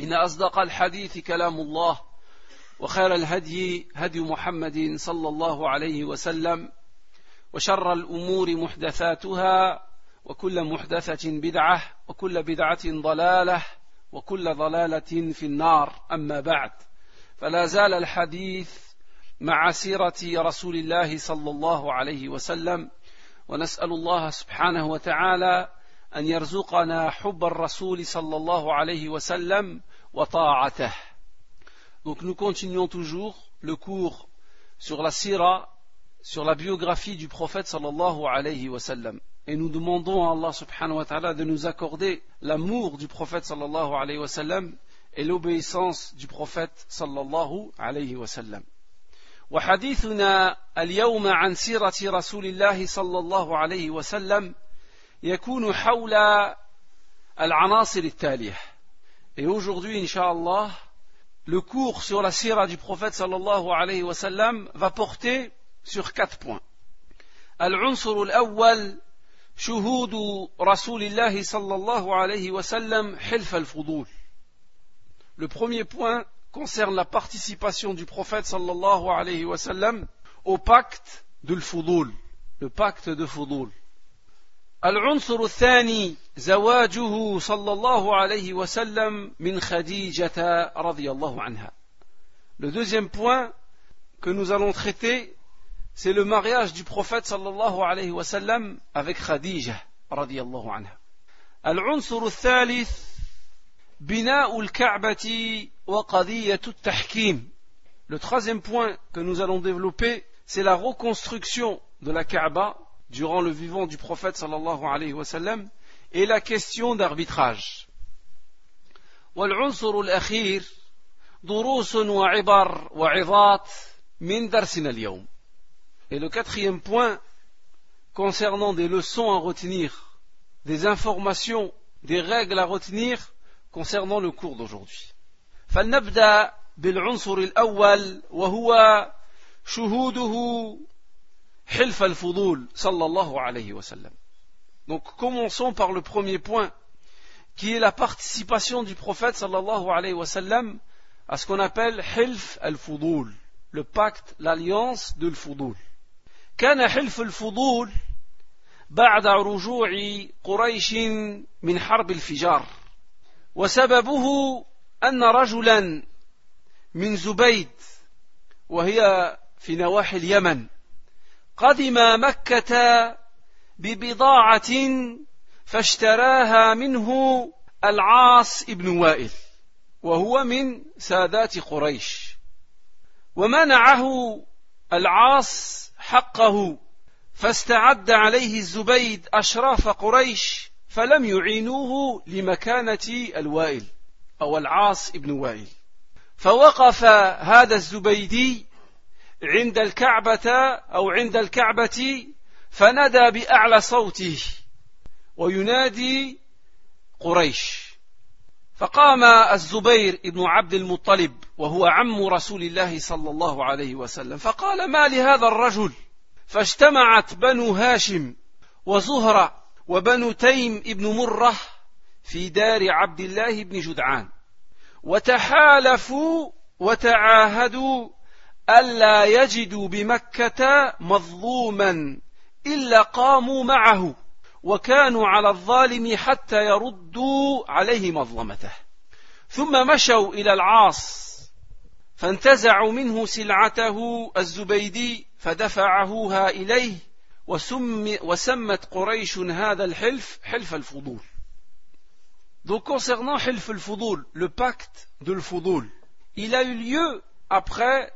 إن أصدق الحديث كلام الله وخير الهدي هدي محمد صلى الله عليه وسلم وشر الأمور محدثاتها وكل محدثة بدعة وكل بدعة ضلالة وكل ضلالة في النار. أما بعد فلا زال الحديث مع سيرة رسول الله صلى الله عليه وسلم ونسأل الله سبحانه وتعالى أن يرزقنا حب الرسول صلى الله عليه وسلم وطاعته Donc nous continuons toujours le cours sur la sira, sur la biographie du prophète sallallahu alayhi wa sallam. Et nous demandons à Allah subhanahu wa ta'ala de nous accorder l'amour du prophète sallallahu alayhi wa sallam et l'obéissance du prophète sallallahu alayhi wa sallam. وحديثنا اليوم عن سيرة رسول الله صلى الله عليه وسلم يكون حول العناصر التالية. Et aujourd'hui, Inch'Allah, le cours sur la sira du prophète sallallahu alayhi wa sallam va porter sur quatre points. العنصر الأول شهود رسول الله صلى الله عليه وسلم حلف الفضول. Le premier point concerne la participation du prophète sallallahu alayhi wa sallam au pacte de l'fudul, le pacte de Fudul. العنصر الثاني زواجه صلى الله عليه وسلم من خديجة رضي الله عنها. Le deuxième point que nous allons traiter, c'est le mariage du prophète sallallahu alayhi wa sallam avec Khadija رضي الله عنها. العنصر الثالث بناء الكعبة وقضية التحكيم. Le troisième point que nous allons développer, c'est la reconstruction de la Kaaba durant le vivant du prophète sallallahu alayhi wa sallam et la question d'arbitrage. والعنصر الأخير دروس وعبر وعظات من درسنا اليوم. Et le quatrième point concernant des leçons à retenir, des informations, des règles à retenir concernant le cours d'aujourd'hui. فلنبدأ بالعنصر الأول وهو شهوده حلف الفضول صلى الله عليه وسلم. Donc commençons par le premier point qui est la participation du prophète sallallahu alayhi wa sallam à ce qu'on appelle حلف الفضول, le pacte, l'alliance de l'fudul. كان حلف الفضول بعد رجوع قريش من حرب الفجار وسببه أن رجلا من زبيد وهي في نواحي اليمن قدم مكة ببضاعة فاشتراها منه العاص بن وائل وهو من سادات قريش ومنعه العاص حقه فاستعد عليه الزبيد أشراف قريش فلم يعينوه لمكانة الوائل أو العاص بن وائل. فوقف هذا الزبيدي عند الكعبة أو عند الكعبة فندى بأعلى صوته وينادي قريش. فقام الزبير بن عبد المطلب وهو عم رسول الله صلى الله عليه وسلم فقال ما لهذا الرجل؟ فاجتمعت بنو هاشم وزهرة وبنو تيم بن مرة في دار عبد الله بن جدعان وتحالفوا وتعاهدوا ألا يجدوا بمكة مظلوما إلا قاموا معه وكانوا على الظالم حتى يردوا عليه مظلمته. ثم مشوا إلى العاص فانتزعوا منه سلعته الزبيدي فدفعهوها إليه وسم وسمت قريش هذا الحلف حلف الفضول. Donc concernant Hilf al-Fudul, le pacte de l'Fudul, il a eu lieu après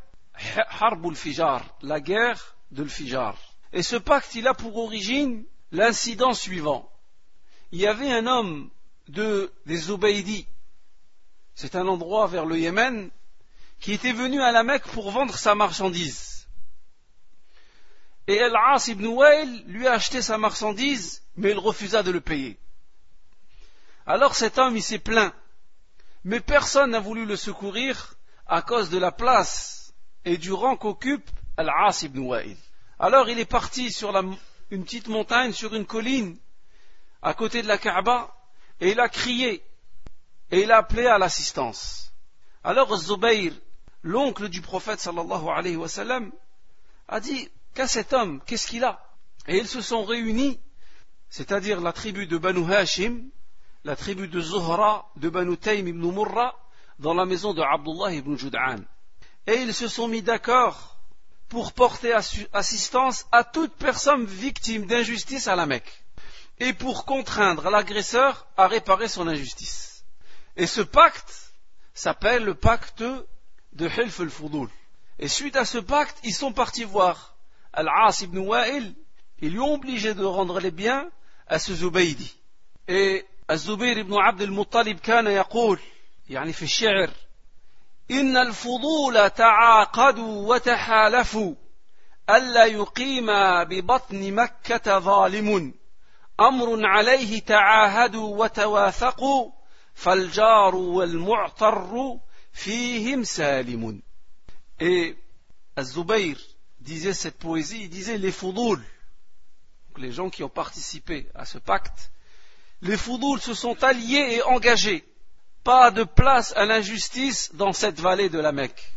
Harb al-Fijar, la guerre de l'Fijar. Et ce pacte, il a pour origine l'incident suivant. Il y avait un homme de, des Ubaydis, c'est un endroit vers le Yémen, qui était venu à la Mecque pour vendre sa marchandise. Et Al-As ibn Wail lui a acheté sa marchandise, mais il refusa de le payer. Alors cet homme, il s'est plaint. Mais personne n'a voulu le secourir à cause de la place et du rang qu'occupe Al-As ibn Wail. Alors il est parti sur une petite montagne, sur une colline, à côté de la Kaaba, et il a crié, et il a appelé à l'assistance. Alors Zubayr, l'oncle du prophète sallallahu alayhi wa sallam, a dit, qu'a cet homme, qu'est-ce qu'il a? Et ils se sont réunis, c'est-à-dire la tribu de Banu Hashim, la tribu de Zuhra, de Banu Taym ibn Murra, dans la maison de Abdullah ibn Jud'an Et ils se sont mis d'accord pour porter assistance à toute personne victime d'injustice à la Mecque et pour contraindre l'agresseur à réparer son injustice. Et ce pacte s'appelle le pacte de Hilf al-Fudul. Et suite à ce pacte, ils sont partis voir Al-As ibn Wa'il, ils lui ont obligé de rendre les biens à ce Zubaydi. Et الزبير بن عبد المطلب كان يقول يعني في الشعر إن الفضول تعاقدوا وتحالفوا ألا يقيم ببطن مكة ظالم أمر عليه تعاهدوا وتواثقوا فالجار والمعتر فيهم سالم Az-Zubayr disait cette poésie, il disait les foudoul, les gens qui ont participé à ce pacte, les Foudoul se sont alliés et engagés. Pas de place à l'injustice dans cette vallée de la Mecque.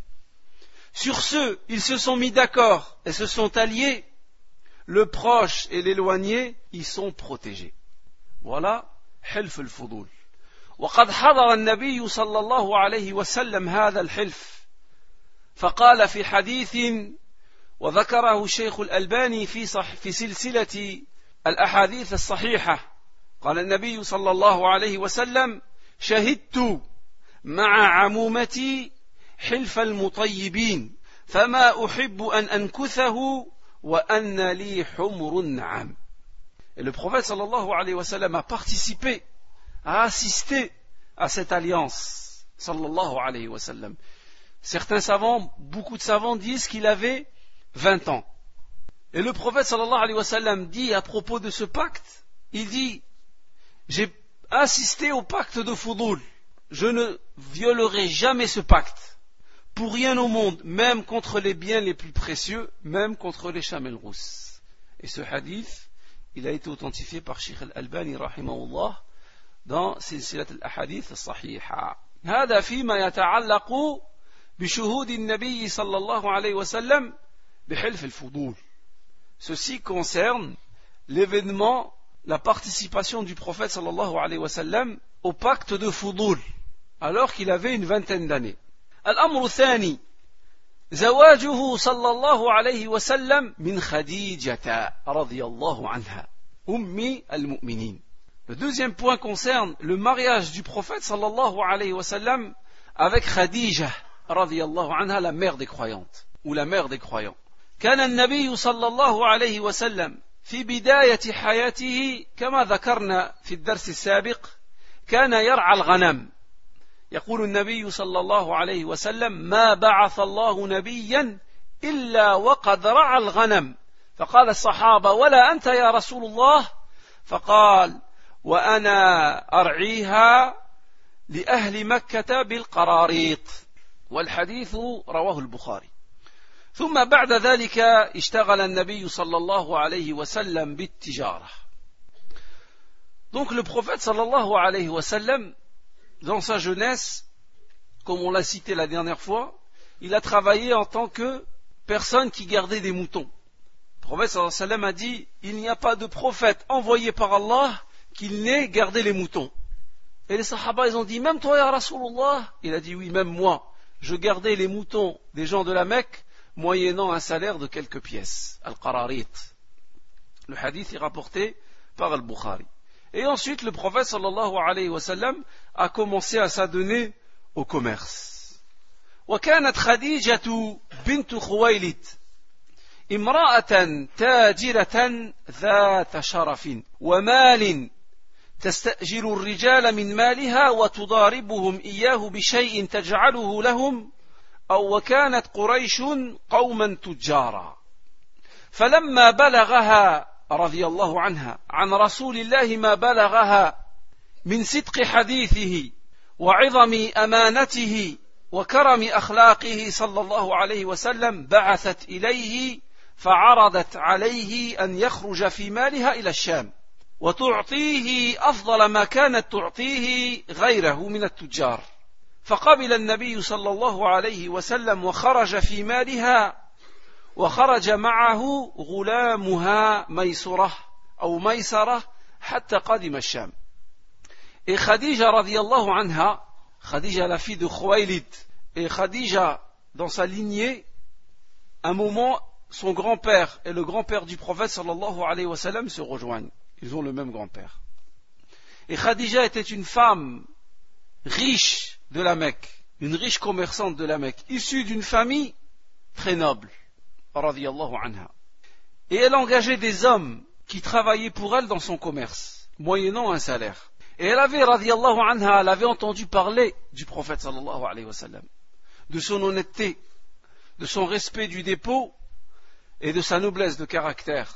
Sur ce, ils se sont mis d'accord et se sont alliés. Le proche et l'éloigné y sont protégés. Voilà حلف الفضول وقد حضر النبي صلى الله عليه وسلم هذا الحلف فقال في حديث وذكره الشيخ الألباني في, صح في سلسلة الأحاديث الصحيحة قال النبي صلى الله عليه وسلم شهدت مع عمومتي حلف المطيبين فما أحب أن أنكثه وأن لي حمر النعم Et le prophète sallallahu alayhi wa sallam a participé, a assisté à cette alliance sallallahu alayhi wa sallam. Certains savants, beaucoup de savants disent qu'il avait 20 ans. Et le prophète sallallahu alayhi wa sallam dit à propos de ce pacte, il dit j'ai assisté au pacte de Foudoul. Je ne violerai jamais ce pacte. Pour rien au monde, même contre les biens les plus précieux, même contre les chamelles rousses. Et ce hadith, il a été authentifié par Sheikh Al-Albani rahimahullah dans سلسلة الأحاديث الصحيحة. هذا فيما يتعلق بشهود النبي صلى الله عليه وسلم بحلف الفضول. Ceci concerne l'événement la participation du prophète sallallahu alayhi wa sallam au pacte de Foudoul, alors qu'il avait une vingtaine d'années. الأمر الثاني زواجه صلى الله عليه وسلم من خديجة رضي الله عنها أم المؤمنين. Le deuxième point concerne le mariage du prophète sallallahu alayhi wa sallam avec Khadija رضي الله عنها la mère des croyantes ou la mère des croyants. كان النبي صلى الله عليه وسلم في بداية حياته كما ذكرنا في الدرس السابق كان يرعى الغنم. يقول النبي صلى الله عليه وسلم ما بعث الله نبيا إلا وقد رعى الغنم. فقال الصحابة ولا أنت يا رسول الله؟ فقال وأنا أرعيها لأهل مكة بالقراريط. والحديث رواه البخاري. ثم بعد ذلك اشتغل النبي صلى الله عليه وسلم بالتجارة Donc le prophète sallallahu alayhi wa sallam, dans sa jeunesse, comme on l'a cité la dernière fois, il a travaillé en tant que personne qui gardait des moutons. Le prophète sallallahu alayhi wa sallam a dit, il n'y a pas de prophète envoyé par Allah qu'il n'ait gardé les moutons. Et les sahaba, ils ont dit, même toi, ya Rasulullah Il a dit, oui, même moi, je gardais les moutons des gens de la Mecque moyennant un salaire de quelques pièces, al-qararit. Le hadith est rapporté par al-Bukhari. Et ensuite, le prophète sallallahu alayhi wa sallam a commencé à s'adonner au commerce. وكانت خديجة بنت خويلد امرأة تاجرة ذات شرف ومال تستأجر الرجال من مالها وتضاربهم إياه بشيء تجعله لهم أو وكانت قريش قوما تجارا. فلما بلغها رضي الله عنها عن رسول الله ما بلغها من صدق حديثه وعظم أمانته وكرم أخلاقه صلى الله عليه وسلم بعثت إليه فعرضت عليه أن يخرج في مالها إلى الشام وتعطيه أفضل ما كانت تعطيه غيره من التجار. فقبل النبي صلى الله عليه وسلم وخرج في مالها وخرج معه غلامها ميسره او ميسره حتى قدم الشام Et Khadija radiallahu anha, Khadija la fille de Khwailid, et Khadija dans sa lignée, un moment, son grand-père et le grand-père du prophète sallallahu alayhi wa sallam se rejoignent. Ils ont le même grand-père. Et Khadija était une femme riche de la Mecque, une riche commerçante de la Mecque, issue d'une famille très noble. Et elle engageait des hommes qui travaillaient pour elle dans son commerce, moyennant un salaire. Et elle avait, anha, elle avait entendu parler du prophète sallallahu de son honnêteté, de son respect du dépôt et de sa noblesse de caractère.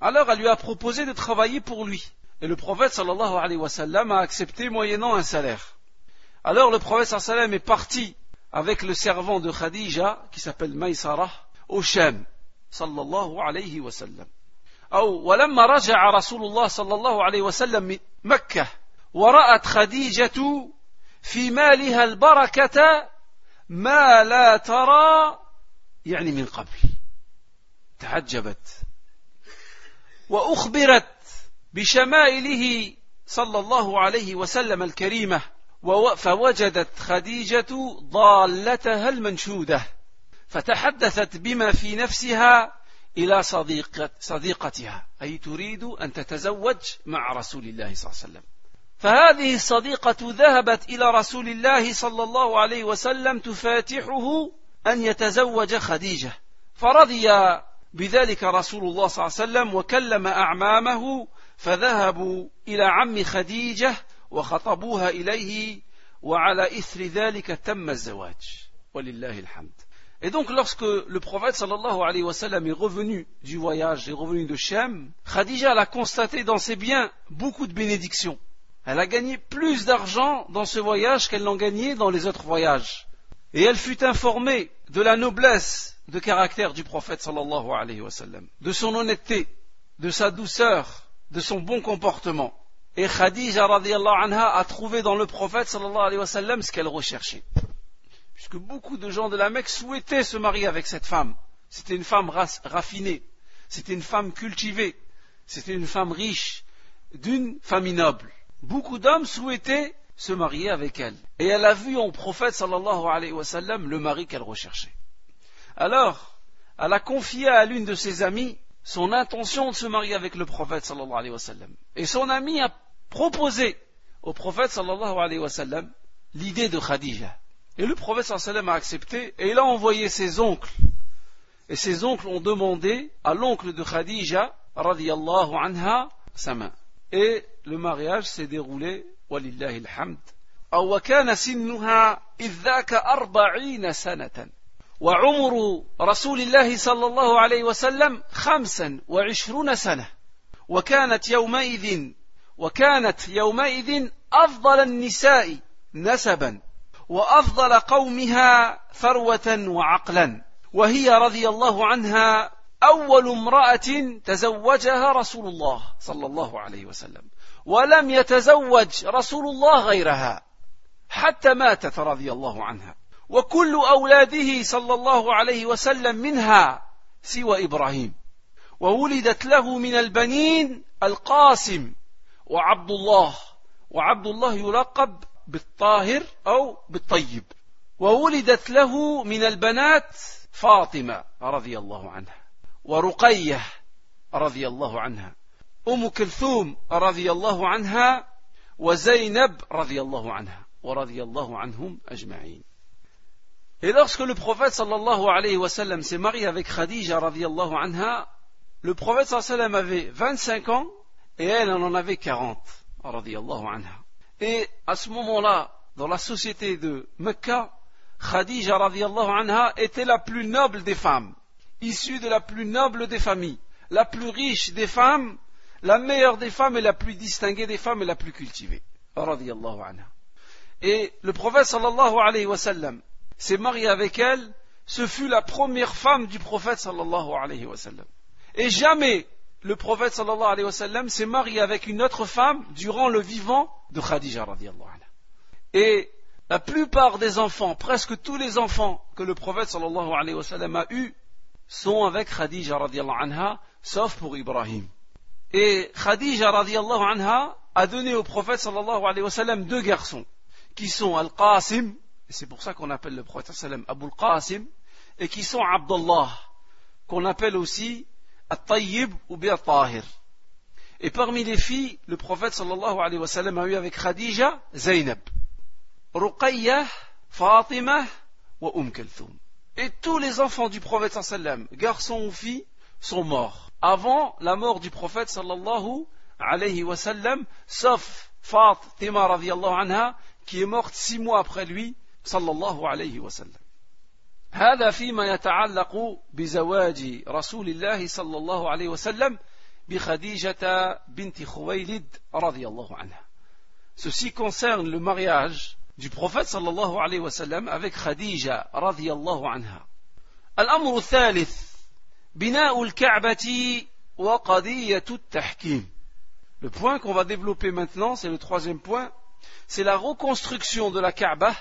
Alors elle lui a proposé de travailler pour lui. Et le prophète sallallahu alayhi wa sallam a accepté moyennant un salaire. Alors le prophète sallam est parti avec le servant de Khadija, qui s'appelle Maïsara, au Shem, sallallahu alayhi wa sallam. أو ولما رجع رسول الله صلى الله عليه وسلم من مكة ورأت خديجة في مالها البركة ما لا ترى يعني من قبل تعجبت وأخبرت بشمائله صلى الله عليه وسلم الكريمة فوجدت خديجة ضالتها المنشودة فتحدثت بما في نفسها إلى صديقة صديقتها. أي تريد أن تتزوج مع رسول الله صلى الله عليه وسلم. فهذه الصديقة ذهبت إلى رسول الله صلى الله عليه وسلم تفاتحه أن يتزوج خديجة. فرضي بذلك رسول الله صلى الله عليه وسلم وكلم أعمامه فذهبوا إلى عم خديجة وخطبوها إليه وعلى إثر ذلك تم الزواج ولله الحمد Et donc, lorsque le prophète sallallahu alayhi wa sallam est revenu du voyage, est revenu de Shem, Khadija a constaté dans ses biens beaucoup de bénédictions. Elle a gagné plus d'argent dans ce voyage qu'elle n'en gagnait dans les autres voyages. Et elle fut informée de la noblesse de caractère du prophète sallallahu alayhi wa sallam, de son honnêteté, de sa douceur, de son bon comportement. Et Khadija radiallahu anha a trouvé dans le prophète ce qu'elle recherchait puisque beaucoup de gens de la Mecque souhaitaient se marier avec cette femme. C'était une femme raffinée, c'était une femme cultivée, c'était une femme riche, d'une famille noble. Beaucoup d'hommes souhaitaient se marier avec elle. Et elle a vu en prophète le mari qu'elle recherchait. Alors, elle a confié à l'une de ses amies son intention de se marier avec le prophète. Et son amie a proposé au prophète sallallahu alayhi wa sallam l'idée de Khadija. Et le prophète sallam a accepté et il a envoyé ses oncles. Et ses oncles ont demandé à l'oncle de Khadija, radiallahu anha, sa main. Et le mariage s'est déroulé, walillahi alhamd. وكان سنها إذ ذاك أربعين سنة وعمر رسول الله صلى الله عليه وسلم خمسا وعشرون سنة وكانت يومئذ وكانت يومئذ أفضل النساء نسبا وأفضل قومها ثروة وعقلا. وهي رضي الله عنها أول امرأة تزوجها رسول الله صلى الله عليه وسلم ولم يتزوج رسول الله غيرها حتى ماتت رضي الله عنها. وكل أولاده صلى الله عليه وسلم منها سوى إبراهيم. وولدت له من البنين القاسم وعبد الله. وعبد الله يلقب بالطاهر أو بالطيب. وولدت له من البنات فاطمة رضي الله عنها. ورقية رضي الله عنها. أم كلثوم رضي الله عنها. وزينب رضي الله عنها. ورضي الله عنهم أجمعين. Et lorsque le prophète sallallahu alayhi wa sallam s'est marié avec Khadija radiallahu anha, le prophète sallallahu alayhi wa sallam avait 25 ans et elle, en avait 40. Anha. Et à ce moment-là, dans la société de Mecca, Khadija anha était la plus noble des femmes, issue de la plus noble des familles, la plus riche des femmes, la meilleure des femmes et la plus distinguée des femmes et la plus cultivée. Anha. Et le prophète sallallahu alayhi wa sallam s'est marié avec elle, ce fut la première femme du prophète sallallahu alayhi wa sallam. Et jamais le prophète sallallahu alayhi wa sallam s'est marié avec une autre femme durant le vivant de Khadija radiallahu anha. Et la plupart des enfants, presque tous les enfants que le prophète sallallahu alayhi wa sallam a eus sont avec Khadija radiallahu anha, sauf pour Ibrahim. Et Khadija radiallahu anha a donné au prophète sallallahu alayhi wa sallam deux garçons, qui sont Al-Qasim, et c'est pour ça qu'on appelle le prophète sallam Abu Al-Qasim, et qui sont Abdullah, qu'on appelle aussi Et parmi les filles, le prophète wa a eu avec Khadija Zainab, Ruqayyah, Fatima ou Umm Kulthum. Et tous les enfants du prophète garçons ou filles, sont morts avant la mort du prophète sallallahu alayhi wa sallam, sauf Fatima radiallahu anha, qui est morte six mois après lui, sallallahu alayhi wa sallam. هذا فيما يتعلق بزواج رسول الله صلى الله عليه وسلم بخديجة بنت خويلد رضي الله عنها. Ceci concerne le mariage du prophète صلى الله عليه وسلم avec خديجة رضي الله عنها. الأمر الثالث بناء الكعبة وقضية التحكيم. Le point qu'on va développer maintenant, c'est le troisième point, c'est la reconstruction de la Kaaba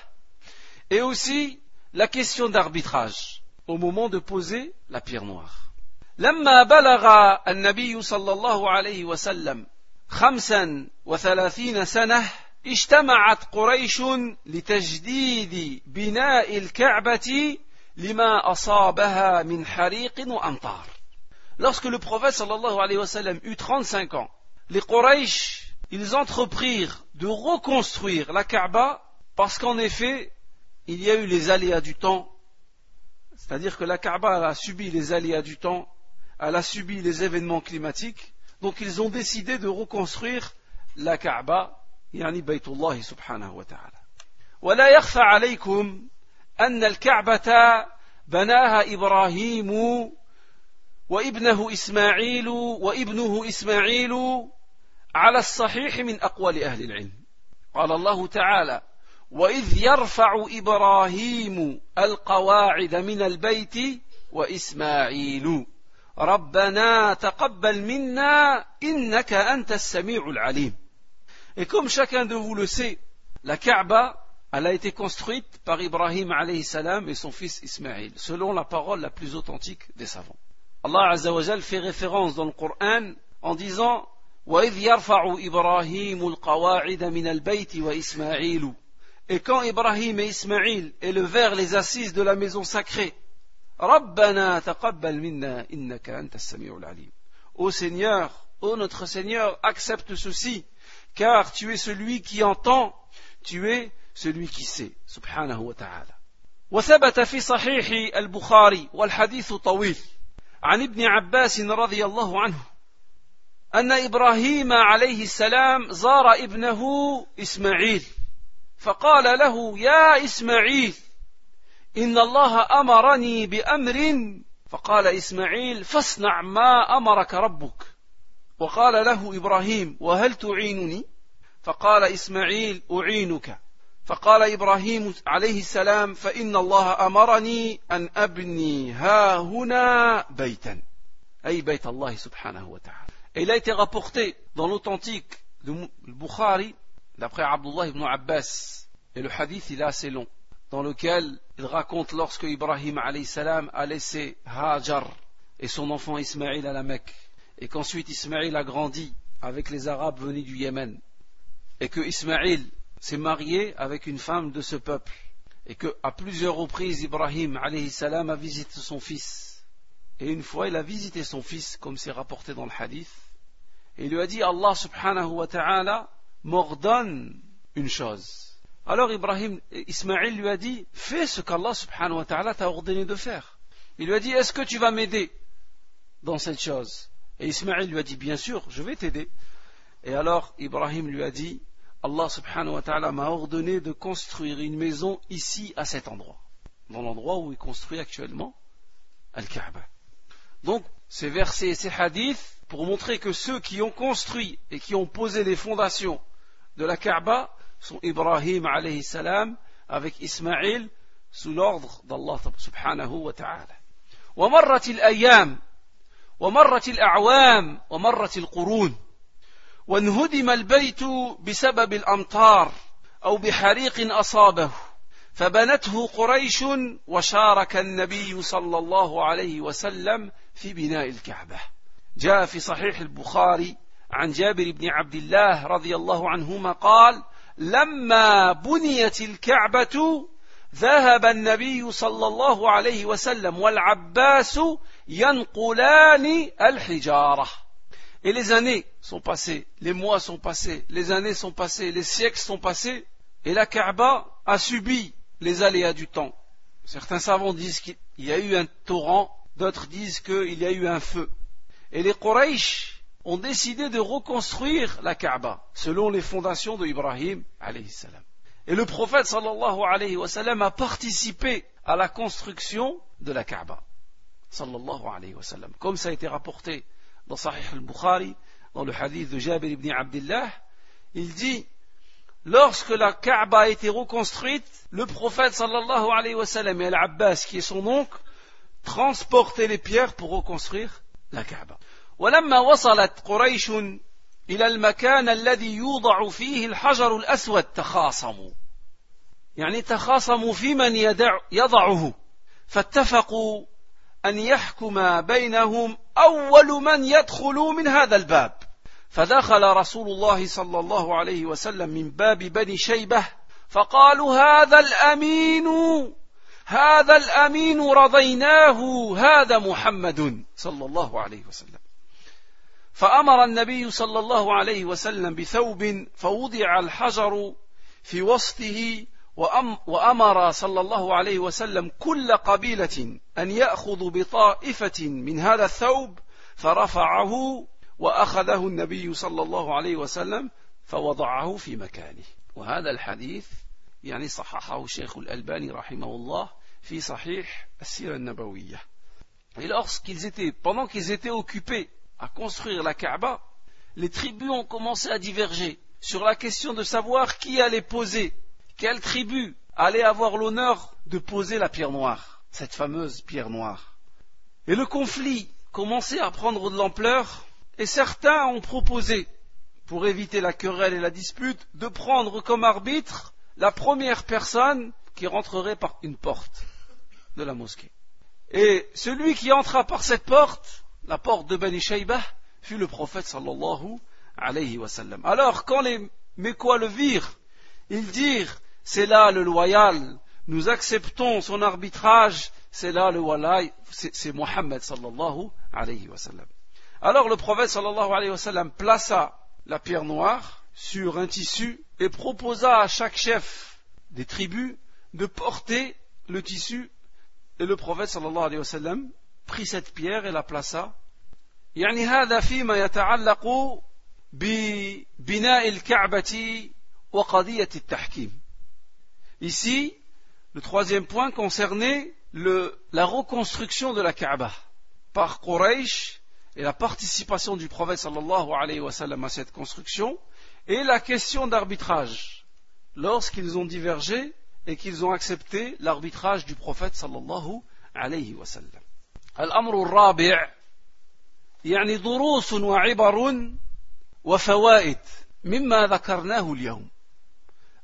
et aussi la question d'arbitrage au moment de poser la pierre noire. لما بلغ النبي صلى الله عليه وسلم خمسا وثلاثين سنة اجتمعت قريش لتجديد بناء الكعبة لما أصابها من حريق وأمطار. Lorsque le prophète sallallahu alayhi wa sallam eut 35 ans, les Quraysh, ils entreprirent de reconstruire la Kaaba parce qu'en effet, il y a eu les aléas du temps, c'est-à-dire que la Kaaba a subi les aléas du temps, elle a subi les événements climatiques, donc ils ont décidé de reconstruire la Kaaba, يعني بيت الله سبحانه وتعالى. ولا يخفى عليكم أن الكعبة بناها إبراهيم وابنه إسماعيل وابنه إسماعيل على الصحيح من أقوال أهل العلم. قال الله تعالى: وإذ يرفع إبراهيم القواعد من البيت وإسماعيل ربنا تقبل منا إنك أنت السميع العليم Et comme chacun de vous le sait, la Kaaba, elle a été construite par Ibrahim alayhi salam et son fils Ismaïl, selon la parole la plus authentique des savants. Allah Azza wa Jal fait référence dans le Coran en disant وَإِذْ يَرْفَعُ إِبْرَاهِيمُ الْقَوَاعِدَ مِنَ الْبَيْتِ وَإِسْمَاعِيلُ Et quand Ibrahim et Ismaïl élevèrent les assises de la maison sacrée, Rabbana taqabbal minna innaka anta alim. Ô Seigneur, ô notre Seigneur, accepte ceci, car tu es celui qui entend, tu es celui qui sait. Subhanahu wa ta'ala. وثبت في صحيح البخاري والحديث طويل عن ابن عباس رضي الله عنه أن إبراهيم عليه السلام زار ابنه إسماعيل فقال له يا إسماعيل إن الله أمرني بأمر. فقال إسماعيل فاصنع ما أمرك ربك. وقال له إبراهيم وهل تعينني؟ فقال إسماعيل أعينك. فقال إبراهيم عليه السلام فإن الله أمرني أن أبني ها هنا بيتا. أي بيت الله سبحانه وتعالى. Il a été rapporté dans l'authentique de Bukhari d'après Abdullah ibn Abbas. Et le hadith, il est assez long, dans lequel il raconte lorsque Ibrahim salam a laissé Hajar et son enfant Ismaïl à la Mecque, et qu'ensuite Ismaïl a grandi avec les Arabes venus du Yémen, et que Ismaïl s'est marié avec une femme de ce peuple, et que à plusieurs reprises Ibrahim salam a visité son fils. Et une fois, il a visité son fils, comme c'est rapporté dans le hadith, et il lui a dit Allah subhanahu wa ta'ala m'ordonne une chose. Alors Ibrahim, Ismaël lui a dit, fais ce qu'Allah subhanahu wa ta'ala t'a ordonné de faire. Il lui a dit, est-ce que tu vas m'aider dans cette chose? Et Ismaël lui a dit, bien sûr, je vais t'aider. Et alors Ibrahim lui a dit, Allah subhanahu wa ta'ala m'a ordonné de construire une maison ici à cet endroit, dans l'endroit où il construit actuellement Al-Kaaba. Donc, ces versets et ces hadiths, pour montrer que ceux qui ont construit et qui ont posé les fondations de la Kaaba sont Ibrahim alayhi salam avec Ismaïl sous l'ordre d'Allah subhanahu wa ta'ala. ومرت الأيام ومرت الأعوام ومرت القرون وانهدم البيت بسبب الأمطار أو بحريق أصابه فبنته قريش وشارك النبي صلى الله عليه وسلم في بناء الكعبة جاء في صحيح البخاري عن جابر بن عبد الله رضي الله عنهما قال لما بنيت الكعبة ذهب النبي صلى الله عليه وسلم والعباس ينقلان الحجارة Et les années sont passées, les mois sont passés, les années sont passées, les siècles sont passés, et la Kaaba a subi les aléas du temps. Certains savants disent qu'il y a eu un torrent, d'autres disent qu'il y a eu un feu. Et les Quraysh ont décidé de reconstruire la Kaaba selon les fondations de Ibrahim. Et le prophète a participé à la construction de la Kaaba. Comme ça a été rapporté dans Sahih al-Bukhari, dans le hadith de Jabir ibn Abdullah, il dit lorsque la Kaaba a été reconstruite, le prophète et Al-Abbas, qui est son oncle, transportaient les pierres pour reconstruire la Kaaba. ولما وصلت قريش إلى المكان الذي يوضع فيه الحجر الأسود تخاصموا. يعني تخاصموا في من يدع يضعه. فاتفقوا أن يحكم بينهم أول من يدخل من هذا الباب. فدخل رسول الله صلى الله عليه وسلم من باب بني شيبة فقالوا هذا الأمين هذا الأمين رضيناه هذا محمد صلى الله عليه وسلم. فأمر النبي صلى الله عليه وسلم بثوب فوضع الحجر في وسطه وأمر صلى الله عليه وسلم كل قبيلة أن يأخذ بطائفة من هذا الثوب فرفعه وأخذه النبي صلى الله عليه وسلم فوضعه في مكانه. وهذا الحديث يعني صححه الشيخ الألباني رحمه الله في صحيح السيرة النبوية. Et lorsqu'ils étaient, pendant qu'ils étaient occupés à construire la Kaaba, les tribus ont commencé à diverger sur la question de savoir qui allait poser quelle tribu allait avoir l'honneur de poser la pierre noire, cette fameuse pierre noire Et le conflit commençait à prendre de l'ampleur, et certains ont proposé, pour éviter la querelle et la dispute, de prendre comme arbitre la première personne qui rentrerait par une porte de la mosquée. Et celui qui entra par cette porte, la porte de Bani Shaybah, fut le prophète sallallahu alayhi wa sallam. Alors, quand les Mécois le virent, ils dirent c'est là le loyal, nous acceptons son arbitrage, c'est là le walay, c'est Mohammed sallallahu alayhi wa sallam. Alors le prophète sallallahu alayhi wa sallam plaça la pierre noire sur un tissu et proposa à chaque chef des tribus de porter le tissu et le prophète sallallahu alayhi wa sallam prit cette pierre et la plaça يعني هذا فيما يتعلق ببناء الكعبة وقضية التحكيم Ici, le troisième point concernait la reconstruction de la Kaaba par Quraysh et la participation du prophète sallallahu alayhi wa sallam à cette construction et la question d'arbitrage lorsqu'ils ont divergé et qu'ils ont accepté l'arbitrage du prophète sallallahu alayhi wa sallam. الأمر الرابع يعني دروس وعبر وفوائد مما ذكرناه اليوم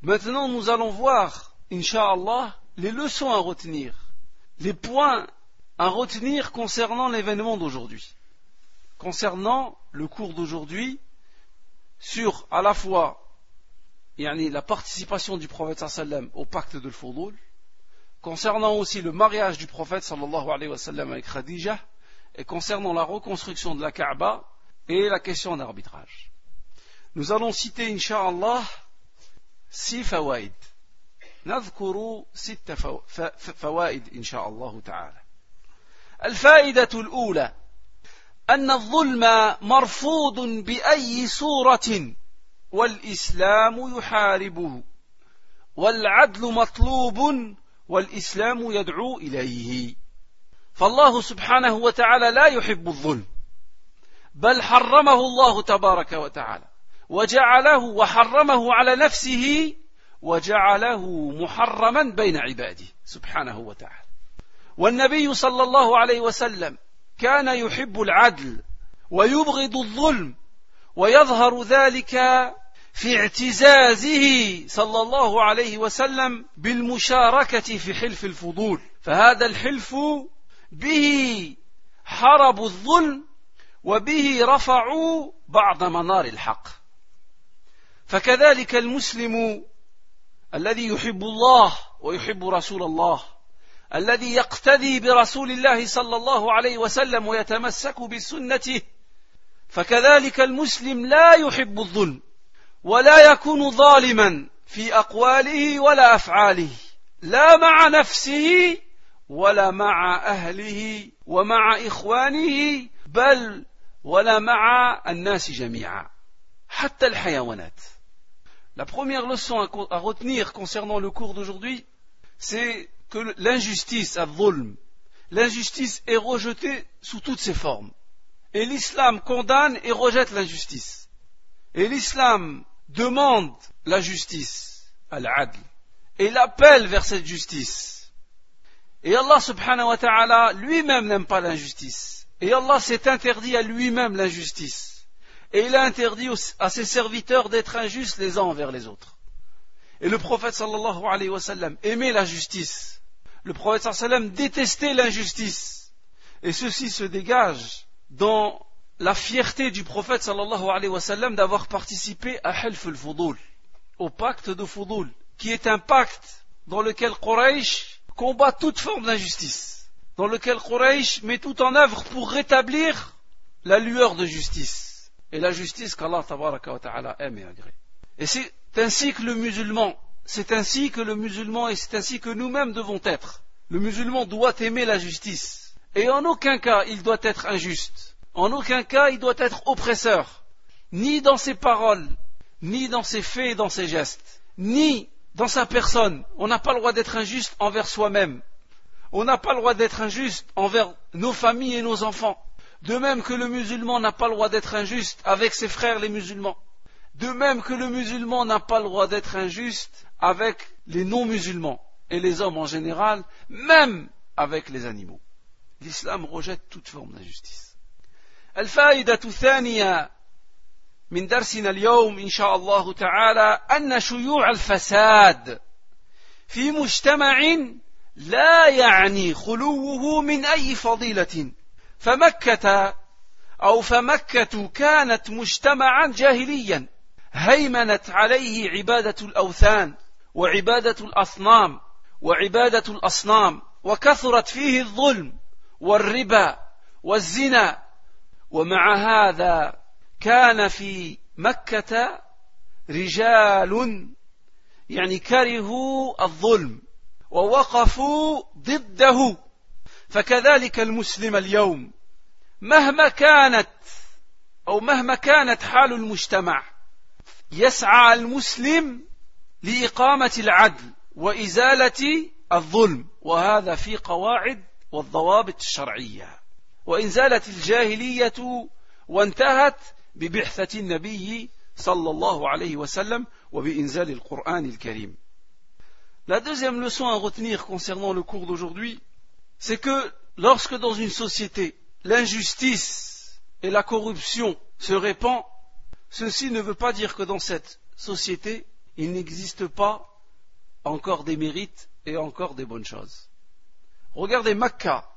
Maintenant, nous allons voir, Inch'Allah, les leçons à retenir, les points à retenir concernant l'événement d'aujourd'hui, concernant le cours d'aujourd'hui, sur à la fois la participation du prophète sallam au pacte de l'Foudoul, concernant aussi le mariage du prophète sallallahu alayhi wa sallam avec Khadija, et concernant la reconstruction de la Kaaba et la question d'arbitrage. Nous allons citer, Inch'Allah, سي فوائد نذكر ست فوائد إن شاء الله تعالى الفائدة الأولى أن الظلم مرفوض بأي صورة والإسلام يحاربه والعدل مطلوب والإسلام يدعو إليه. فالله سبحانه وتعالى لا يحب الظلم بل حرمه الله تبارك وتعالى وجعله وحرمه على نفسه وجعله محرما بين عباده سبحانه وتعالى. والنبي صلى الله عليه وسلم كان يحب العدل ويبغض الظلم ويظهر ذلك في اعتزازه صلى الله عليه وسلم بالمشاركة في حلف الفضول. فهذا الحلف به حربوا الظلم وبه رفعوا بعض منار الحق. فكذلك المسلم الذي يحب الله ويحب رسول الله الذي يقتدي برسول الله صلى الله عليه وسلم ويتمسك بسنته فكذلك المسلم لا يحب الظلم. ولا يكون ظالما في اقواله ولا افعاله لا مع نفسه ولا مع اهله ومع اخوانه بل ولا مع الناس جميعا حتى الحيوانات La première leçon à retenir concernant le cours d'aujourd'hui, c'est que l'injustice, l'injustice est rejetée sous toutes ses formes. Et l'islam condamne et rejette l'injustice. Et l'islam demande la justice, al-adl, et l'appelle vers cette justice. Et Allah subhanahu wa ta'ala lui-même n'aime pas l'injustice. Et Allah s'est interdit à lui-même l'injustice. Et il a interdit à ses serviteurs d'être injustes les uns envers les autres. Et le prophète sallallahu alayhi wa sallam aimait la justice. Le prophète sallallahu alayhi wa sallam détestait l'injustice. Et ceci se dégage dans la fierté du prophète sallallahu alayhi wa sallam d'avoir participé à Half al-Fudul, au pacte de Fudul, qui est un pacte dans lequel Quraysh combat toute forme d'injustice, dans lequel Quraysh met tout en œuvre pour rétablir la lueur de justice, et la justice qu'Allah ta'ala aime et agrée. Et c'est ainsi que le musulman, c'est ainsi que le musulman et c'est ainsi que nous-mêmes devons être. Le musulman doit aimer la justice, et en aucun cas il doit être injuste. En aucun cas il doit être oppresseur, ni dans ses paroles, ni dans ses faits et dans ses gestes, ni dans sa personne. On n'a pas le droit d'être injuste envers soi-même. On n'a pas le droit d'être injuste envers nos familles et nos enfants. De même que le musulman n'a pas le droit d'être injuste avec ses frères les musulmans. De même que le musulman n'a pas le droit d'être injuste avec les non-musulmans et les hommes en général, même avec les animaux. L'islam rejette toute forme d'injustice. الفائدة الثانية من درسنا اليوم إن شاء الله تعالى أن شيوع الفساد في مجتمع لا يعني خلوه من أي فضيلة. فمكة أو فمكة كانت مجتمعا جاهليا هيمنت عليه عبادة الأوثان وعبادة الأصنام وعبادة الأصنام وكثرت فيه الظلم والربا والزنا ومع هذا كان في مكة رجال يعني كرهوا الظلم ووقفوا ضده. فكذلك المسلم اليوم مهما كانت أو مهما كانت حال المجتمع يسعى المسلم لإقامة العدل وإزالة الظلم. وهذا في قواعد والضوابط الشرعية. وإن زالت الجاهلية وانتهت ببعثة النبي صلى الله عليه وسلم وبإنزال القرآن الكريم La deuxième leçon à retenir concernant le cours d'aujourd'hui, c'est que lorsque dans une société l'injustice et la corruption se répandent, ceci ne veut pas dire que dans cette société il n'existe pas encore des mérites et encore des bonnes choses. Regardez Makkah,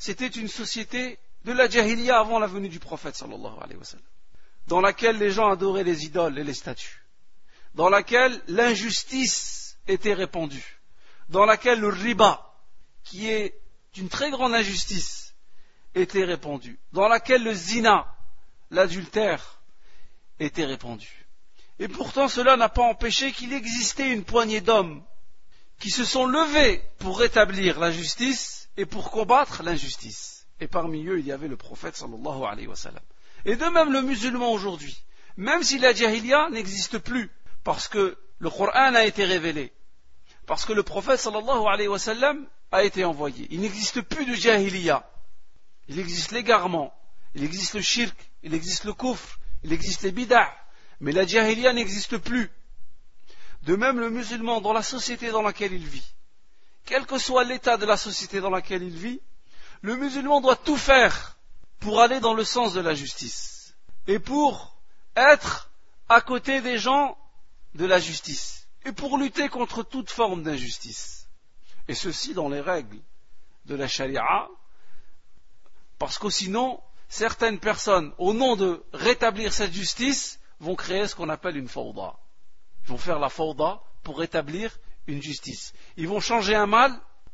c'était une société de la jahiliya avant la venue du prophète sallallahu alayhi wa sallam, dans laquelle les gens adoraient les idoles et les statues, dans laquelle l'injustice était répandue, dans laquelle le riba, qui est une très grande injustice, était répandu, dans laquelle le zina, l'adultère, était répandu. Et pourtant cela n'a pas empêché qu'il existait une poignée d'hommes qui se sont levés pour rétablir la justice et pour combattre l'injustice. Et parmi eux, il y avait le prophète sallallahu alayhi wa sallam. Et de même le musulman aujourd'hui, même si la jahiliya n'existe plus, parce que le Coran a été révélé, parce que le prophète sallallahu alayhi wa sallam a été envoyé. Il n'existe plus de jahiliya. Il existe l'égarement, il existe le shirk, il existe le kufr, il existe les bid'ah, mais la jahiliya n'existe plus. De même le musulman dans la société dans laquelle il vit, quel que soit l'état de la société dans laquelle il vit, le musulman doit tout faire pour aller dans le sens de la justice et pour être à côté des gens de la justice et pour lutter contre toute forme d'injustice. Et ceci dans les règles de la charia, parce que sinon, certaines personnes, au nom de rétablir cette justice, vont créer ce qu'on appelle une fauda. Ils vont faire la fauda pour rétablir une justice. Ils vont changer un mal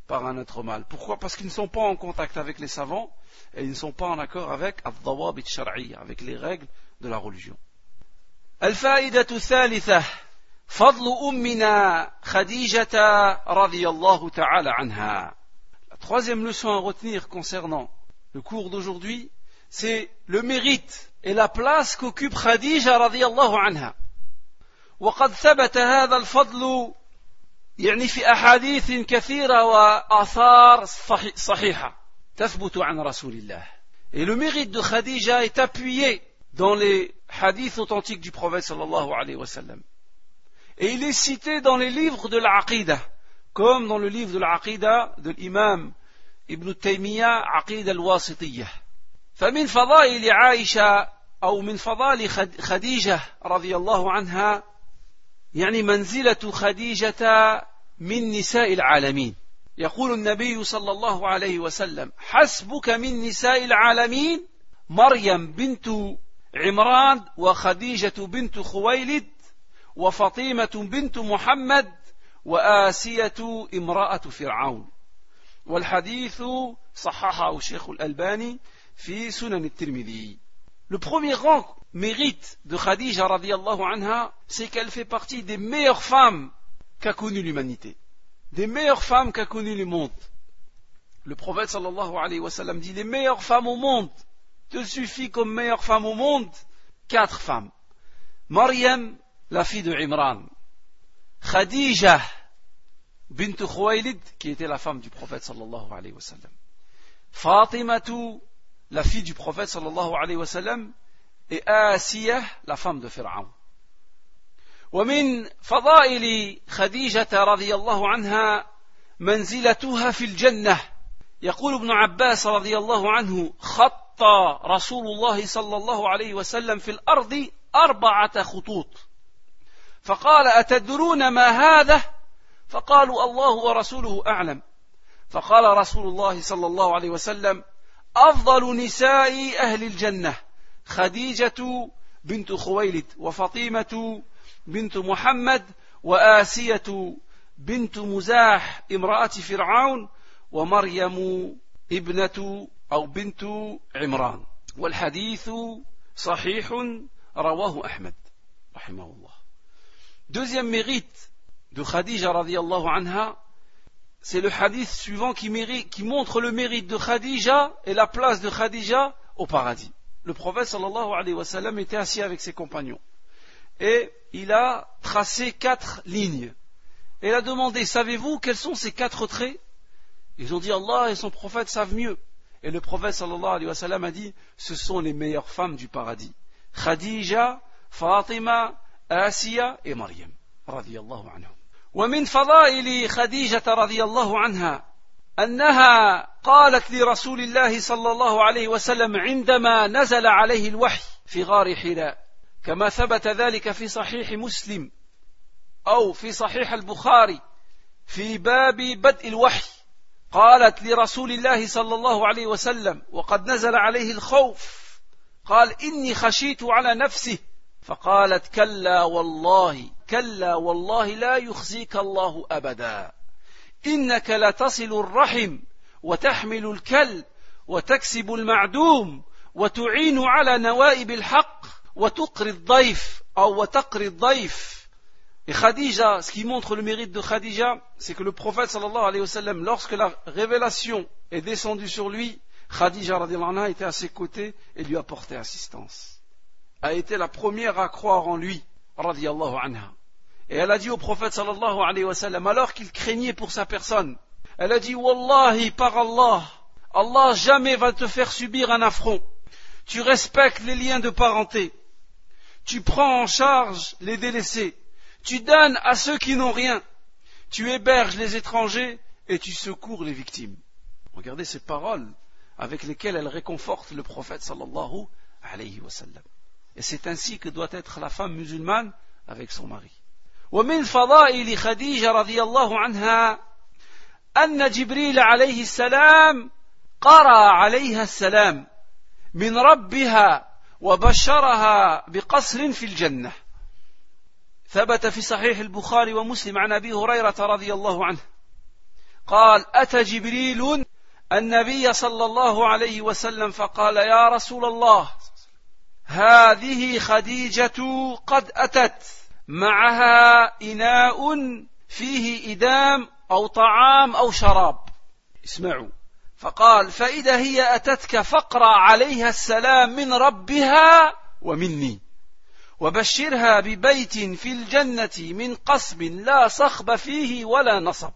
par un autre mal. Pourquoi Parce qu'ils ne sont pas en contact avec les savants et ils ne sont pas en accord avec avec les règles de la religion. الفائدة الثالثة فضل أمنا خديجة رضي الله تعالى عنها. La troisième leçon à retenir concernant le cours d'aujourd'hui, c'est le mérite et la place qu'occupe Khadija رضي الله عنها. وقد ثبت هذا الفضل يعني في أحاديث كثيرة وآثار صحيحة تثبت عن رسول الله Et le mérite de Khadija est appuyé dans les hadiths authentiques du prophète sallallahu alayhi wa sallam. Et il est cité dans les livres de l'Aqidah, comme dans le livre de l'Aqidah de l'imam Ibn Taymiyyah, Aqidah al-Wasitiyah. فمن فضائل عائشة أو من فضائل خديجة رضي الله عنها يعني منزلة خديجة من نساء العالمين. يقول النبي صلى الله عليه وسلم حسبك من نساء العالمين مريم بنت عمران وخديجة بنت خويلد وفطيمة بنت محمد وآسية امرأة فرعون والحديث صححه الشيخ الألباني في سنن الترمذي. Le premier rang mérite de Khadija radiallahu anha, c'est qu'elle fait partie des meilleures femmes qu'a connues l'humanité. Des meilleures femmes qu'a connues le monde. Le prophète sallallahu alayhi wa sallam dit les meilleures femmes au monde. Te suffit comme meilleure femme au monde quatre femmes. Maryam, la fille de Imran. Khadija, bint Khuwaylid, qui était la femme du prophète sallallahu alayhi wa sallam. Fatimatu, la fille du prophète sallallahu alayhi wa sallam, et آسية la femme de Pharaon. ومن فضائل خديجة رضي الله عنها منزلتها في الجنة يقول ابن عباس رضي الله عنه خط رسول الله صلى الله عليه وسلم في الأرض أربعة خطوط فقال أتدرون ما هذا فقالوا الله ورسوله أعلم فقال رسول الله صلى الله عليه وسلم أفضل نساء أهل الجنة خديجة بنت خويلد وفطيمة بنت محمد وآسية بنت مزاح امرأة فرعون ومريم ابنة أو بنت عمران. والحديث صحيح رواه أحمد رحمه الله. Deuxième mérite de Khadija radiallahu anha, c'est le hadith suivant qui, montre le mérite de Khadija et la place de Khadija au paradis. le prophète sallallahu alayhi wa sallam était assis avec ses compagnons. Et il a tracé quatre lignes. Et il a demandé, savez-vous quels sont ces quatre traits? Ils ont dit, Allah et son prophète savent mieux. Et le prophète sallallahu alayhi wa sallam a dit, ce sont les meilleures femmes du paradis. Khadija, Fatima, Asiya et Maryam. ومن فضائل خديجة رضي الله عنها أنها قالت لرسول الله صلى الله عليه وسلم عندما نزل عليه الوحي في غار حراء كما ثبت ذلك في صحيح مسلم أو في صحيح البخاري في باب بدء الوحي. قالت لرسول الله صلى الله عليه وسلم وقد نزل عليه الخوف قال إني خشيت على نفسه فقالت كلا والله كلا والله لا يخزيك الله أبدا إنك لتصل الرحم وتحمل الكل وتكسب المعدوم وتعين على نوائب الحق وتقري الضيف أو وتقري الضيف Et Khadija, ce qui montre le mérite de Khadija, c'est que le prophète sallallahu alayhi wa sallam, lorsque la révélation est descendue sur lui, Khadija anha était à ses côtés et lui a porté assistance. A été la première à croire en lui, Et elle a dit au prophète sallallahu alayhi wa sallam, alors qu'il craignait pour sa personne, elle a dit, Wallahi, par Allah, Allah jamais va te faire subir un affront. Tu respectes les liens de parenté. Tu prends en charge les délaissés. Tu donnes à ceux qui n'ont rien. Tu héberges les étrangers et tu secours les victimes. Regardez ces paroles avec lesquelles elle réconforte le prophète sallallahu alayhi wa sallam. Et c'est ainsi que doit être la femme musulmane avec son mari. ومن فضائل خديجة رضي الله عنها أن جبريل عليه السلام قرأ عليها السلام من ربها وبشرها بقصر في الجنة ثبت في صحيح البخاري ومسلم عن أبي هريرة رضي الله عنه قال أتى جبريل النبي صلى الله عليه وسلم فقال يا رسول الله هذه خديجة قد أتت. معها إناء فيه إدام أو طعام أو شراب. اسمعوا. فقال فإذا هي أتتك فاقرأ عليها السلام من ربها ومني. وبشرها ببيت في الجنة من قصب لا صخب فيه ولا نصب.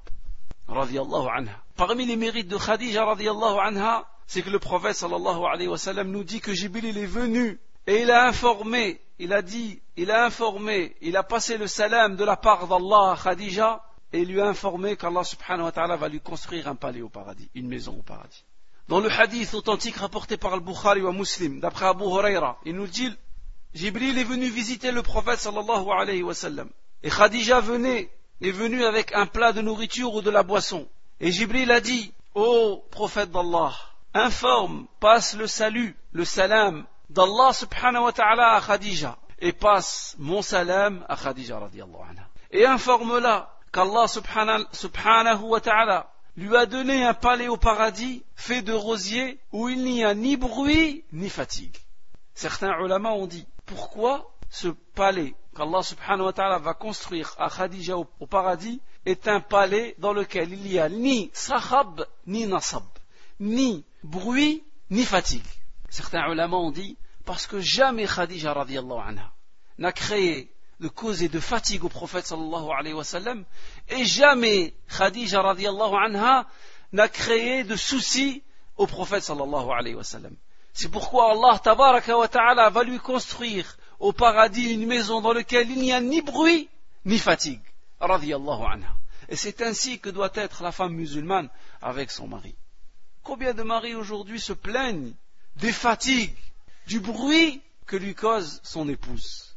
رضي الله عنها. Parmi les mérites de Khadija radiallahu anha, c'est que le prophète sallallahu alayhi wa sallam nous dit que Jibril est venu et il a informé, il a dit, il a informé, il a passé le salam de la part d'Allah à Khadija et lui a informé qu'Allah subhanahu wa ta'ala va lui construire un palais au paradis, une maison au paradis. Dans le hadith authentique rapporté par Al-Bukhari ou Muslim, d'après Abu Huraira, il nous dit Jibril est venu visiter le prophète sallallahu alayhi wa sallam. Et Khadija venait, est venue avec un plat de nourriture ou de la boisson. Et Jibril a dit Ô prophète d'Allah, informe, passe le salut, le salam d'Allah subhanahu wa ta'ala à Khadija. Et passe mon salam à Khadija radiallahu anha. Et informe-la qu'Allah subhanahu wa ta'ala lui a donné un palais au paradis fait de rosiers où il n'y a ni bruit ni fatigue. Certains ulama ont dit pourquoi ce palais qu'Allah subhanahu wa ta'ala va construire à Khadija au, paradis est un palais dans lequel il n'y a ni sahab ni nasab, ni bruit ni fatigue. Certains ulama ont dit parce que jamais Khadija anha n'a créé de causer de fatigue au prophète sallallahu alayhi wa et jamais Khadija radiallahu anha n'a créé de soucis au prophète sallallahu alayhi wa sallam. C'est pourquoi Allah tabaraka wa ta'ala va lui construire au paradis une maison dans laquelle il n'y a ni bruit ni fatigue. Radiallahu anha. Et c'est ainsi que doit être la femme musulmane avec son mari. Combien de maris aujourd'hui se plaignent des fatigues, du bruit que lui cause son épouse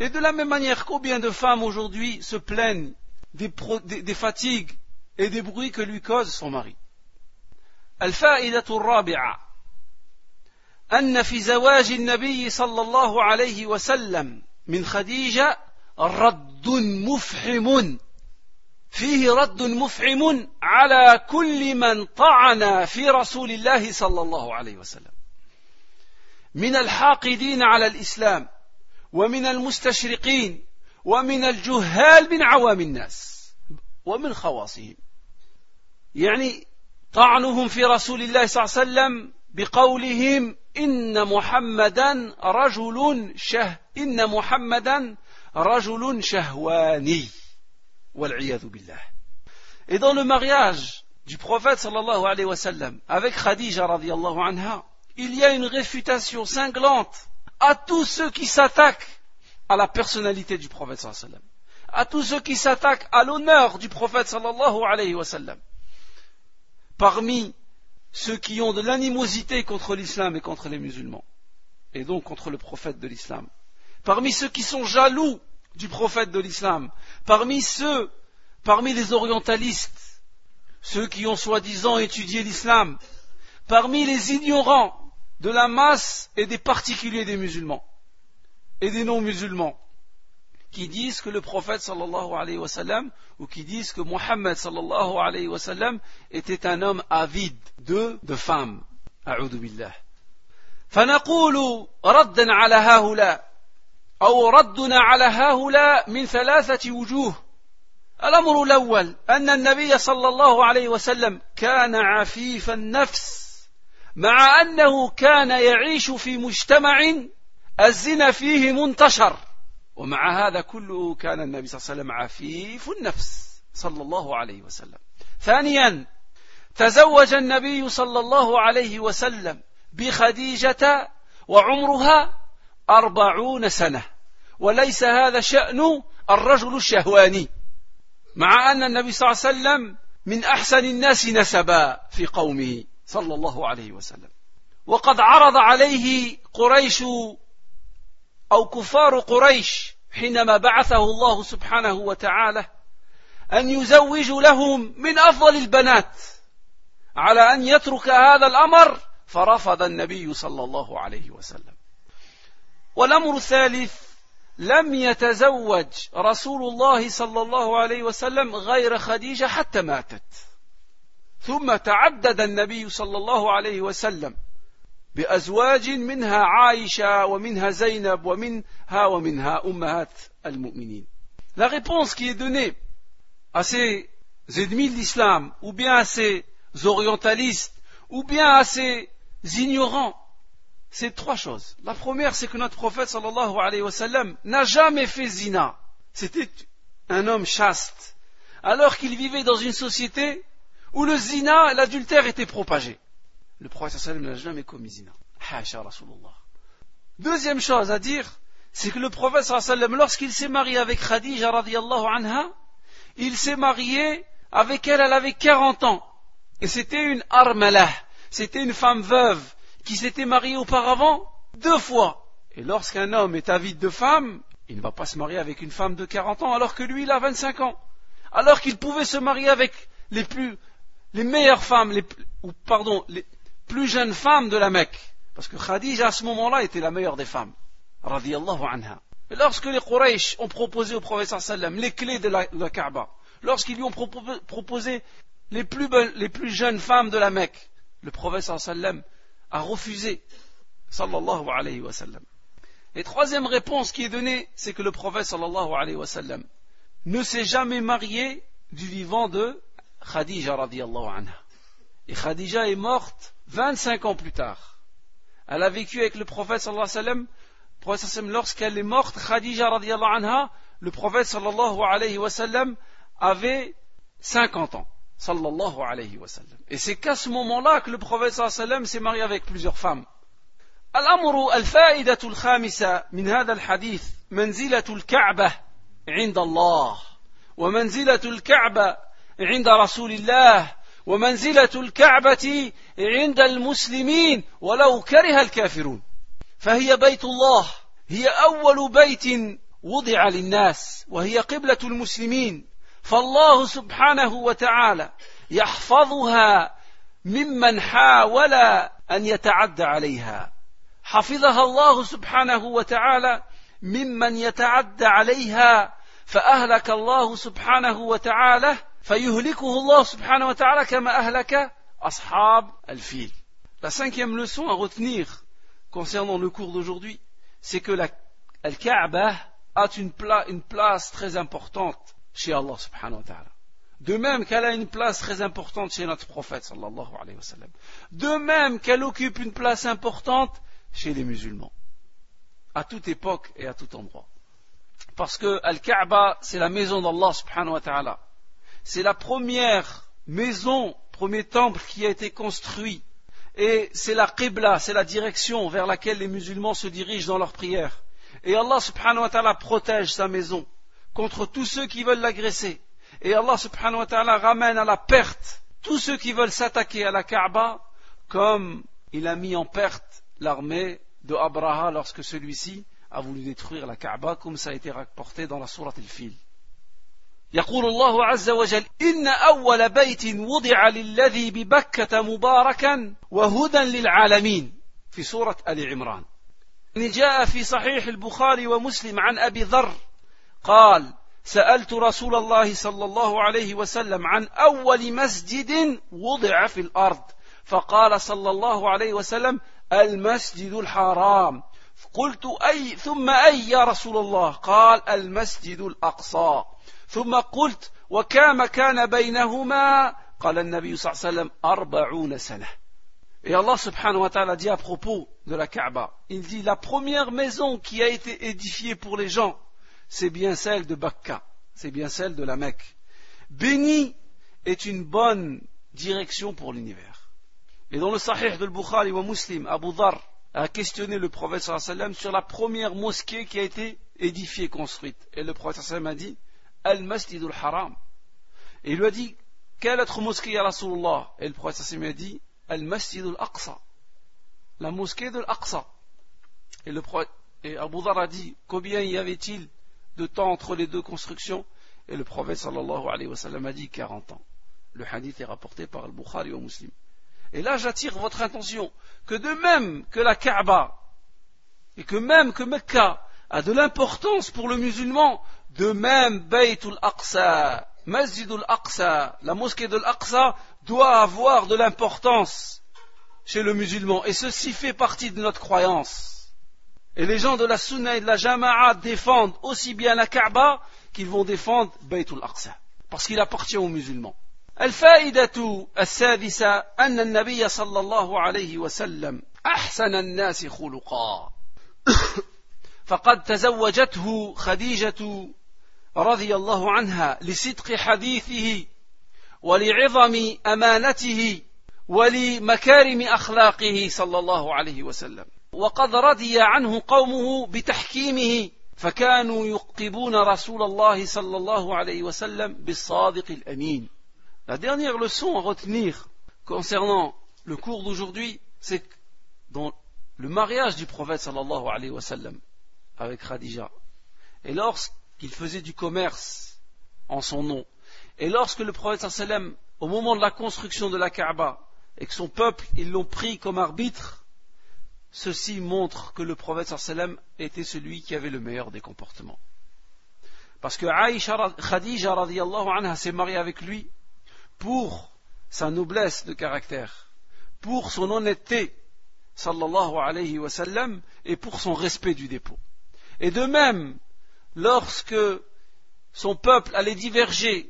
Et de la même manière, combien de femmes aujourd'hui se plaignent des, des, fatigues et des bruits que lui cause son mari أن في زواج النبي صلى الله عليه وسلم من خديجة رد مفحم فيه رد مفحم على كل من طعن في رسول الله صلى الله عليه وسلم من الحاقدين على الإسلام ومن المستشرقين ومن الجهال من عوام الناس ومن خواصهم. يعني طعنهم في رسول الله صلى الله عليه وسلم بقولهم إن محمدا رجل شه إن محمدا رجل شهواني والعياذ بالله. Et dans le mariage du prophète sallallahu alayhi wa sallam avec Khadija radiallahu anha, il y a une réfutation cinglante à tous ceux qui s'attaquent à la personnalité du prophète sallallahu à tous ceux qui s'attaquent à l'honneur du prophète sallallahu alayhi wa sallam. Parmi ceux qui ont de l'animosité contre l'islam et contre les musulmans, et donc contre le prophète de l'islam, parmi ceux qui sont jaloux du prophète de l'islam, parmi ceux, parmi les orientalistes, ceux qui ont soi-disant étudié l'islam, parmi les ignorants de la masse et des particuliers des musulmans et des non-musulmans, qui disent que le prophète sallallahu alayhi wa sallam ou qui disent que Mohammed sallallahu alayhi wa sallam était un homme avide de, de femmes. أعوذ بالله. فنقول ردا على هؤلاء أو ردنا على هؤلاء من ثلاثة وجوه. الأمر الأول أن النبي صلى الله عليه وسلم كان عفيف النفس مع أنه كان يعيش في مجتمع الزنا فيه منتشر. ومع هذا كله كان النبي صلى الله عليه وسلم عفيف النفس صلى الله عليه وسلم. ثانيا تزوج النبي صلى الله عليه وسلم بخديجة وعمرها أربعون سنة. وليس هذا شأن الرجل الشهواني مع أن النبي صلى الله عليه وسلم من أحسن الناس نسبا في قومه. صلى الله عليه وسلم. وقد عرض عليه قريش أو كفار قريش حينما بعثه الله سبحانه وتعالى أن يزوج لهم من أفضل البنات على أن يترك هذا الأمر فرفض النبي صلى الله عليه وسلم. والأمر الثالث لم يتزوج رسول الله صلى الله عليه وسلم غير خديجة حتى ماتت. ثم تعدد النبي صلى الله عليه وسلم بأزواج منها عائشة ومنها زينب ومنها ومنها أمهات المؤمنين La réponse qui est donnée à ces ennemis de l'islam, ou bien à ces orientalistes, ou bien à ces ignorants, c'est trois choses. La première, c'est que notre prophète sallallahu alayhi wa sallam n'a jamais fait zina. C'était un homme chaste, alors qu'il vivait dans une société où le zina, l'adultère était propagé. Le prophète sallallahu n'a jamais commis zina. Deuxième chose à dire, c'est que le prophète sallallahu lorsqu'il s'est marié avec Khadija radiallahu anha, il s'est marié avec elle, elle avait 40 ans. Et c'était une armalah, c'était une femme veuve qui s'était mariée auparavant deux fois. Et lorsqu'un homme est avide de femme, il ne va pas se marier avec une femme de 40 ans alors que lui il a 25 ans. Alors qu'il pouvait se marier avec les plus, les meilleures femmes, les, ou pardon, les plus jeunes femmes de la Mecque. Parce que Khadija à ce moment-là était la meilleure des femmes. Radiallahu anha. Et lorsque les Quraysh ont proposé au prophète sallam les clés de la, Kaaba, lorsqu'ils lui ont proposé les plus, les plus jeunes femmes de la Mecque, le prophète sallam a refusé. Sallallahu troisième réponse qui est donnée, c'est que le prophète sallallahu alayhi wa sallam ne s'est jamais marié du vivant de Khadija radiallahu anha. Et Khadija est morte 25 ans plus tard. Elle a vécu avec le prophète sallallahu alayhi wa sallam. Lorsqu'elle est morte, Khadija radiallahu anha, le prophète sallallahu alayhi wa sallam avait 50 ans. Sallallahu alayhi wa sallam. Et c'est qu'à ce moment-là que le prophète sallallahu alayhi wa sallam s'est marié avec plusieurs femmes. الأمر الفائدة الخامسة من هذا الحديث منزلة الكعبة عند الله ومنزلة الكعبة عند رسول الله ومنزلة الكعبة عند المسلمين ولو كره الكافرون. فهي بيت الله هي أول بيت وضع للناس وهي قبلة المسلمين. فالله سبحانه وتعالى يحفظها ممن حاول أن يتعدى عليها. حفظها الله سبحانه وتعالى ممن يتعدى عليها فأهلك الله سبحانه وتعالى فيهلكه الله سبحانه وتعالى كما أهلك أصحاب الفيل La cinquième leçon à retenir concernant le cours d'aujourd'hui, c'est que la Al-Kaaba a une, pla une place très importante chez Allah subhanahu wa ta'ala. De même qu'elle a une place très importante chez notre prophète sallallahu alayhi wa sallam. De même qu'elle occupe une place importante chez les musulmans. À toute époque et à tout endroit. Parce que Al-Kaaba, c'est la maison d'Allah subhanahu wa ta'ala. C'est la première maison, premier temple qui a été construit. Et c'est la Qibla, c'est la direction vers laquelle les musulmans se dirigent dans leurs prières. Et Allah subhanahu wa ta'ala protège sa maison contre tous ceux qui veulent l'agresser. Et Allah subhanahu wa ta'ala ramène à la perte tous ceux qui veulent s'attaquer à la Kaaba comme il a mis en perte l'armée de Abraha lorsque celui-ci a voulu détruire la Kaaba comme ça a été rapporté dans la sourate al-Fil. يقول الله عز وجل إن أول بيت وضع للذي ببكة مباركا وهدى للعالمين في سورة آل عمران. جاء في صحيح البخاري ومسلم عن أبي ذر قال سألت رسول الله صلى الله عليه وسلم عن أول مسجد وضع في الأرض فقال صلى الله عليه وسلم المسجد الحرام. قلت أي ثم أي يا رسول الله؟ قال المسجد الأقصى. ثم قلت وكام كان بينهما قال النبي صلى الله عليه وسلم أربعون سنة Et Allah subhanahu wa ta'ala dit à propos de la Kaaba, il dit la première maison qui a été édifiée pour les gens, c'est bien celle de Bakka, c'est bien celle de la Mecque. Béni est une bonne direction pour l'univers. Et dans le Sahih de Bukhari ou Muslim, Abu Dhar a questionné le prophète sallam sur la première mosquée qui a été édifiée, construite. Et le prophète sallam a dit Al-Masjid al-Haram. Et il lui a dit Quelle autre mosquée à Rasulullah? Et le prophète sallam a dit Al-Masjid al-Aqsa. La mosquée de l'Aqsa. Et, le prophète, et Abu Dhar a dit Combien y avait-il de temps entre les deux constructions? Et le prophète sallallahu alayhi wa sallam a dit 40 ans. Le hadith est rapporté par Al-Bukhari au Muslim. Et là, j'attire votre attention que de même que la Kaaba et que même que Mecca a de l'importance pour le musulman, de même Baytul Aqsa, Masjidul Aqsa, la mosquée de l'Aqsa doit avoir de l'importance chez le musulman. Et ceci fait partie de notre croyance. Et les gens de la Sunna et de la Jama'a défendent aussi bien la Kaaba qu'ils vont défendre Baytul Aqsa. Parce qu'il appartient aux musulmans. الفائدة السادسة أن النبي صلى الله عليه وسلم أحسن الناس خلقا فقد تزوجته خديجة رضي الله عنها لصدق حديثه ولعظم أمانته ولمكارم أخلاقه صلى الله عليه وسلم. وقد رضي عنه قومه بتحكيمه فكانوا يقبون رسول الله صلى الله عليه وسلم بالصادق الأمين. La dernière leçon à retenir concernant le cours d'aujourd'hui, c'est dans le mariage du prophète sallallahu alayhi wa sallam avec Khadija, et lorsqu'il faisait du commerce en son nom, et lorsque le prophète sallam, au moment de la construction de la Kaaba, et que son peuple, ils l'ont pris comme arbitre, ceci montre que le prophète sallam était celui qui avait le meilleur des comportements. Parce que Aïcha Khadija anha s'est mariée avec lui pour sa noblesse de caractère, pour son honnêteté, sallallahu alayhi wa sallam, et pour son respect du dépôt. Et de même, lorsque son peuple allait diverger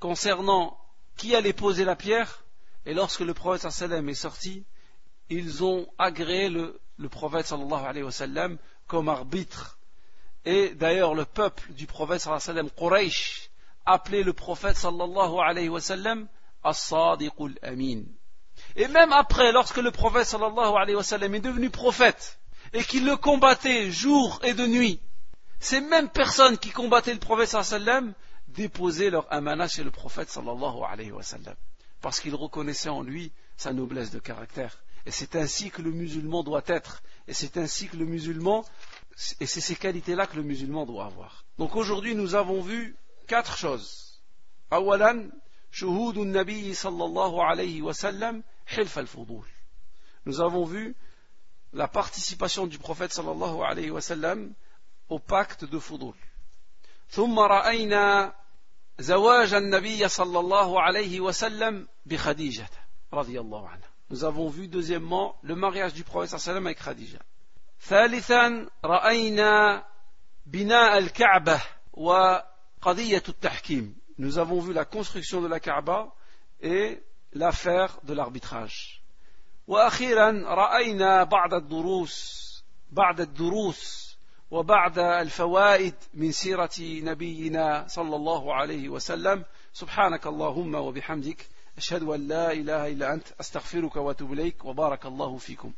concernant qui allait poser la pierre, et lorsque le prophète sallam est sorti, ils ont agréé le, prophète alayhi comme arbitre. Et d'ailleurs, le peuple du prophète sallallahu alayhi wa sallam, Quraysh, appelé le prophète sallallahu alayhi wa sallam As-Sadiqul Amin. Et même après, lorsque le prophète sallallahu alayhi wa sallam est devenu prophète et qu'il le combattait jour et de nuit, ces mêmes personnes qui combattaient le prophète sallam déposaient leur amana chez le prophète sallallahu alayhi wa sallam parce qu'ils reconnaissaient en lui sa noblesse de caractère. Et c'est ainsi que le musulman doit être. Et c'est ainsi que le musulman, et c'est ces qualités-là que le musulman doit avoir. Donc aujourd'hui, nous avons vu quatre choses. Awalan, shuhud nabi sallallahu alayhi wa sallam, hilf al-fudul. Nous avons vu la participation du prophète sallallahu alayhi wa sallam au pacte de fudul. ثم رأينا زواج النبي صلى الله عليه وسلم بخديجة رضي الله عنها. Nous avons vu deuxièmement le mariage du prophète sallallahu alayhi wa sallam avec Khadija. ثالثا رأينا بناء الكعبة و nous avons vu la construction de la Kaaba et l'affaire de l'arbitrage. وأخيرا رأينا بعض الدروس بعض الدروس وبعد الفوائد من سيرة نبينا صلى الله عليه وسلم سبحانك اللهم وبحمدك أشهد أن لا إله إلا أنت أستغفرك وأتوب إليك وبارك الله فيكم.